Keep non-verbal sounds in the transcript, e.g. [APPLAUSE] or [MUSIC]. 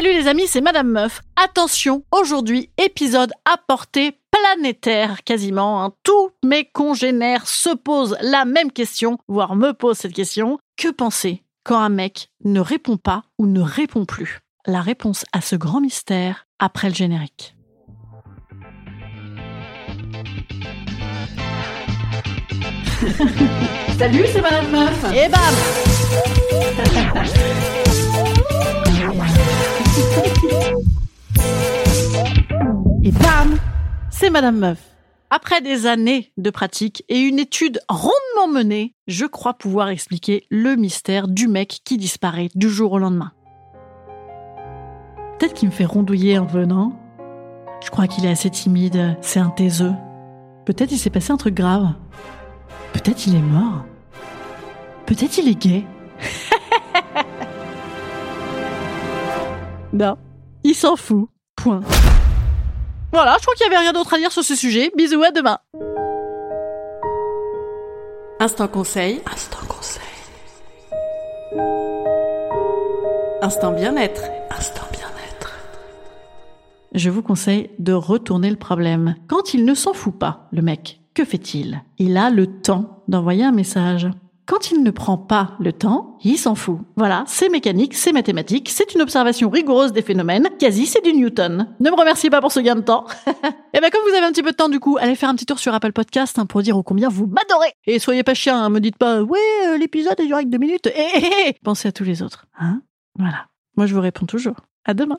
Salut les amis, c'est Madame Meuf. Attention, aujourd'hui, épisode à portée planétaire quasiment. hein. Tous mes congénères se posent la même question, voire me posent cette question. Que penser quand un mec ne répond pas ou ne répond plus? La réponse à ce grand mystère après le générique. [LAUGHS] Salut, c'est Madame Meuf. Et bam [LAUGHS] Et bam C'est Madame Meuf. Après des années de pratique et une étude rondement menée, je crois pouvoir expliquer le mystère du mec qui disparaît du jour au lendemain. Peut-être qu'il me fait rondouiller en venant. Je crois qu'il est assez timide, c'est un taiseux. Peut-être il s'est passé un truc grave. Peut-être il est mort. Peut-être il est gay. [LAUGHS] non, il s'en fout. Point. Voilà, je crois qu'il n'y avait rien d'autre à dire sur ce sujet. Bisous, à demain. Instant conseil. Instant conseil. Instant bien-être. Instant bien-être. Je vous conseille de retourner le problème. Quand il ne s'en fout pas, le mec, que fait-il? Il a le temps d'envoyer un message. Quand il ne prend pas le temps, il s'en fout. Voilà, c'est mécanique, c'est mathématique, c'est une observation rigoureuse des phénomènes. Quasi, c'est du Newton. Ne me remerciez pas pour ce gain de temps. [LAUGHS] Et ben comme vous avez un petit peu de temps du coup, allez faire un petit tour sur Apple Podcast hein, pour dire ô combien vous m'adorez. Et soyez pas chiens, hein, me dites pas ouais euh, l'épisode est duré que deux minutes. Et, et, et, pensez à tous les autres. Hein voilà. Moi je vous réponds toujours. À demain.